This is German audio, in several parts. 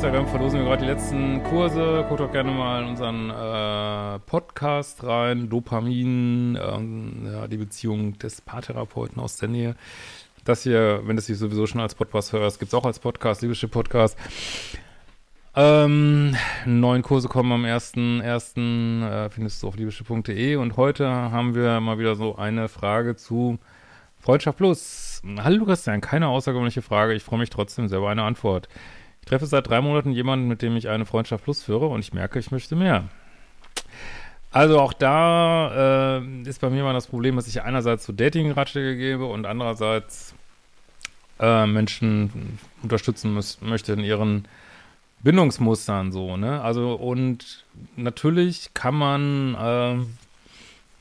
Instagram verlosen wir gerade die letzten Kurse. Guckt auch gerne mal in unseren äh, Podcast rein. Dopamin, ähm, ja, die Beziehung des Paartherapeuten aus der Nähe. Das hier, wenn du es dich sowieso schon als Podcast hörst, gibt es auch als Podcast, Liebeschip Podcast. Ähm, neuen Kurse kommen am 1.1. Äh, findest du auf liebeschiff.de und heute haben wir mal wieder so eine Frage zu Freundschaft Plus. Hallo Christian, keine außergewöhnliche Frage. Ich freue mich trotzdem sehr über eine Antwort. Ich treffe seit drei Monaten jemanden, mit dem ich eine Freundschaft Plus führe und ich merke, ich möchte mehr. Also auch da äh, ist bei mir mal das Problem, dass ich einerseits so Dating-Ratschläge gebe und andererseits äh, Menschen unterstützen muss, möchte in ihren Bindungsmustern so, ne? Also und natürlich kann man äh,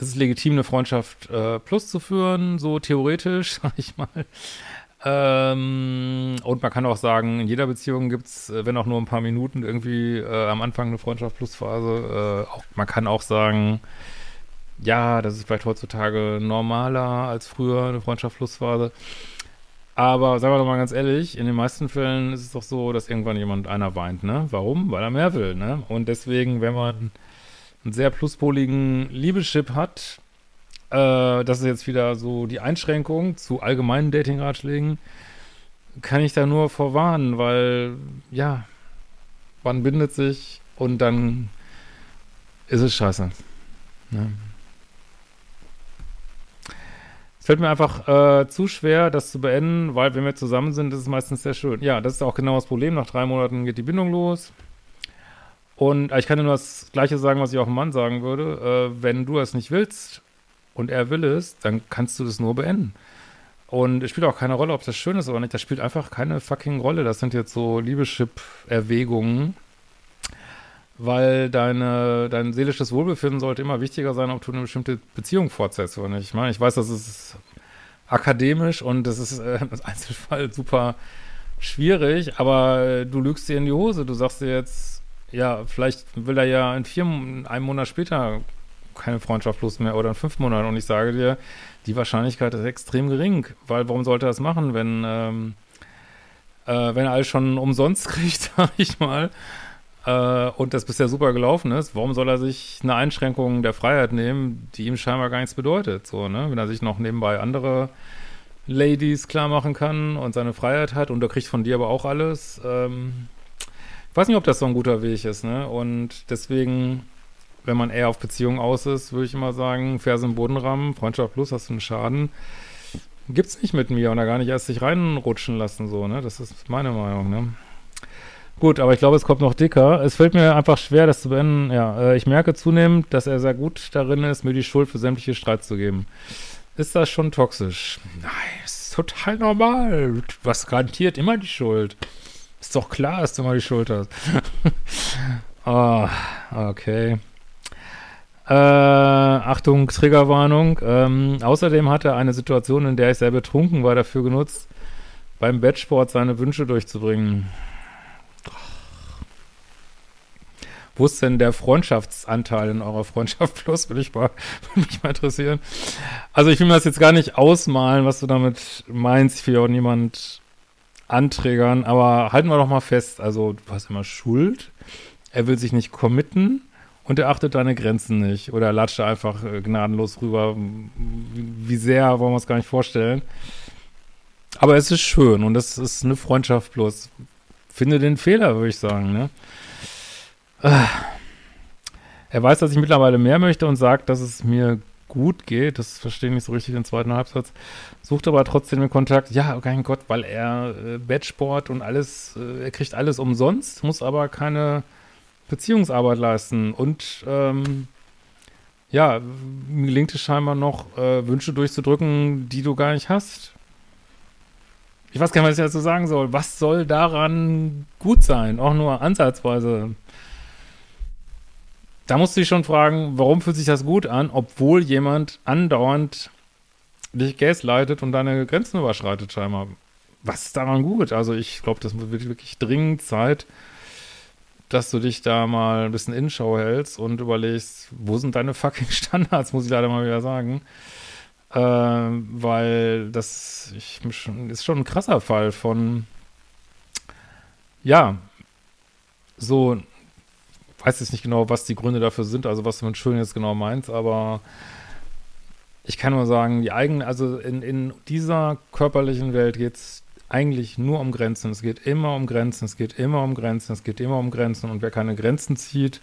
es ist legitim, eine Freundschaft äh, plus zu führen, so theoretisch, sag ich mal. Ähm, und man kann auch sagen, in jeder Beziehung gibt's, äh, wenn auch nur ein paar Minuten, irgendwie äh, am Anfang eine Freundschaft plus Phase. Äh, auch, man kann auch sagen, ja, das ist vielleicht heutzutage normaler als früher, eine Freundschaft plus Phase. Aber sagen wir doch mal ganz ehrlich, in den meisten Fällen ist es doch so, dass irgendwann jemand einer weint, ne? Warum? Weil er mehr will, ne? Und deswegen, wenn man einen sehr pluspoligen Liebeschip hat, äh, das ist jetzt wieder so die Einschränkung zu allgemeinen Dating-Ratschlägen, kann ich da nur vorwarnen, weil, ja, man bindet sich und dann ist es scheiße. Ne? Es fällt mir einfach äh, zu schwer, das zu beenden, weil wenn wir zusammen sind, ist es meistens sehr schön. Ja, das ist auch genau das Problem. Nach drei Monaten geht die Bindung los. Und äh, ich kann dir nur das Gleiche sagen, was ich auch einem Mann sagen würde. Äh, wenn du es nicht willst und er will es, dann kannst du das nur beenden. Und es spielt auch keine Rolle, ob das schön ist oder nicht. Das spielt einfach keine fucking Rolle. Das sind jetzt so Liebeschip-Erwägungen. Weil deine, dein seelisches Wohlbefinden sollte immer wichtiger sein, ob du eine bestimmte Beziehung fortsetzt oder nicht. Ich meine, ich weiß, das ist akademisch und das ist äh, im Einzelfall super schwierig, aber du lügst dir in die Hose. Du sagst dir jetzt, ja, vielleicht will er ja in vier, einem Monat später keine Freundschaft plus mehr oder in fünf Monaten. Und ich sage dir, die Wahrscheinlichkeit ist extrem gering, weil warum sollte er das machen, wenn, ähm, äh, wenn er alles schon umsonst kriegt, sag ich mal, äh, und das bisher super gelaufen ist, warum soll er sich eine Einschränkung der Freiheit nehmen, die ihm scheinbar gar nichts bedeutet, so, ne? Wenn er sich noch nebenbei andere Ladies klar machen kann und seine Freiheit hat und er kriegt von dir aber auch alles, ähm, ich weiß nicht, ob das so ein guter Weg ist, ne? Und deswegen, wenn man eher auf Beziehungen aus ist, würde ich immer sagen, Ferse im Boden rammen, Freundschaft plus, hast du einen Schaden. Gibt's nicht mit mir und da gar nicht erst sich reinrutschen lassen, so, ne? Das ist meine Meinung, ne? Gut, aber ich glaube, es kommt noch dicker. Es fällt mir einfach schwer, das zu beenden. Ja, äh, ich merke zunehmend, dass er sehr gut darin ist, mir die Schuld für sämtliche Streits zu geben. Ist das schon toxisch? Nein, ist total normal. Hast garantiert immer die Schuld. Ist doch klar, dass du immer die Schuld hast. oh, okay. Äh, Achtung, Triggerwarnung. Ähm, außerdem hat er eine Situation, in der ich sehr betrunken war, dafür genutzt, beim Bettsport seine Wünsche durchzubringen. Wo ist denn der Freundschaftsanteil in eurer Freundschaft plus? Würde ich mal, würde mich mal interessieren. Also ich will mir das jetzt gar nicht ausmalen, was du damit meinst. Ich will auch niemand anträgern, aber halten wir doch mal fest. Also du hast immer Schuld. Er will sich nicht committen und er achtet deine Grenzen nicht. Oder er latscht einfach äh, gnadenlos rüber. Wie sehr wollen wir uns gar nicht vorstellen. Aber es ist schön und es ist eine Freundschaft plus. Finde den Fehler, würde ich sagen, ne? Er weiß, dass ich mittlerweile mehr möchte und sagt, dass es mir gut geht. Das verstehe ich nicht so richtig den zweiten Halbsatz. Sucht aber trotzdem den Kontakt. Ja, oh mein Gott, weil er äh, Bettsport und alles, äh, er kriegt alles umsonst, muss aber keine Beziehungsarbeit leisten. Und ähm, ja, gelingt es scheinbar noch, äh, Wünsche durchzudrücken, die du gar nicht hast. Ich weiß gar nicht, was ich dazu sagen soll. Was soll daran gut sein? Auch nur ansatzweise. Da musst du dich schon fragen, warum fühlt sich das gut an, obwohl jemand andauernd dich gaslightet und deine Grenzen überschreitet scheinbar. Was ist daran gut? Also ich glaube, das wird wirklich dringend Zeit, dass du dich da mal ein bisschen in Show hältst und überlegst, wo sind deine fucking Standards, muss ich leider mal wieder sagen. Äh, weil das ich, ist schon ein krasser Fall von, ja, so, weiß jetzt nicht genau, was die Gründe dafür sind, also was du mit schön jetzt genau meinst, aber ich kann nur sagen, die eigene, also in, in dieser körperlichen Welt geht es eigentlich nur um Grenzen. Es geht immer um Grenzen, es geht immer um Grenzen, es geht immer um Grenzen. Und wer keine Grenzen zieht,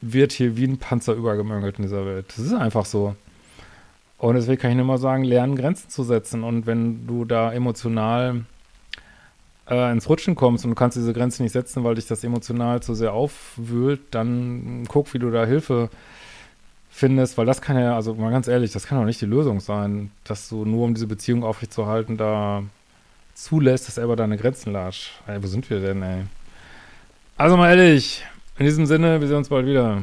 wird hier wie ein Panzer übergemöngelt in dieser Welt. Das ist einfach so. Und deswegen kann ich nur mal sagen, lernen Grenzen zu setzen. Und wenn du da emotional äh, ins Rutschen kommst und du kannst diese Grenze nicht setzen, weil dich das emotional zu sehr aufwühlt, dann guck, wie du da Hilfe findest, weil das kann ja, also mal ganz ehrlich, das kann doch nicht die Lösung sein, dass du nur um diese Beziehung aufrechtzuerhalten, da zulässt, dass er über deine Grenzen latscht. Ey, wo sind wir denn, ey? Also mal ehrlich, in diesem Sinne, wir sehen uns bald wieder.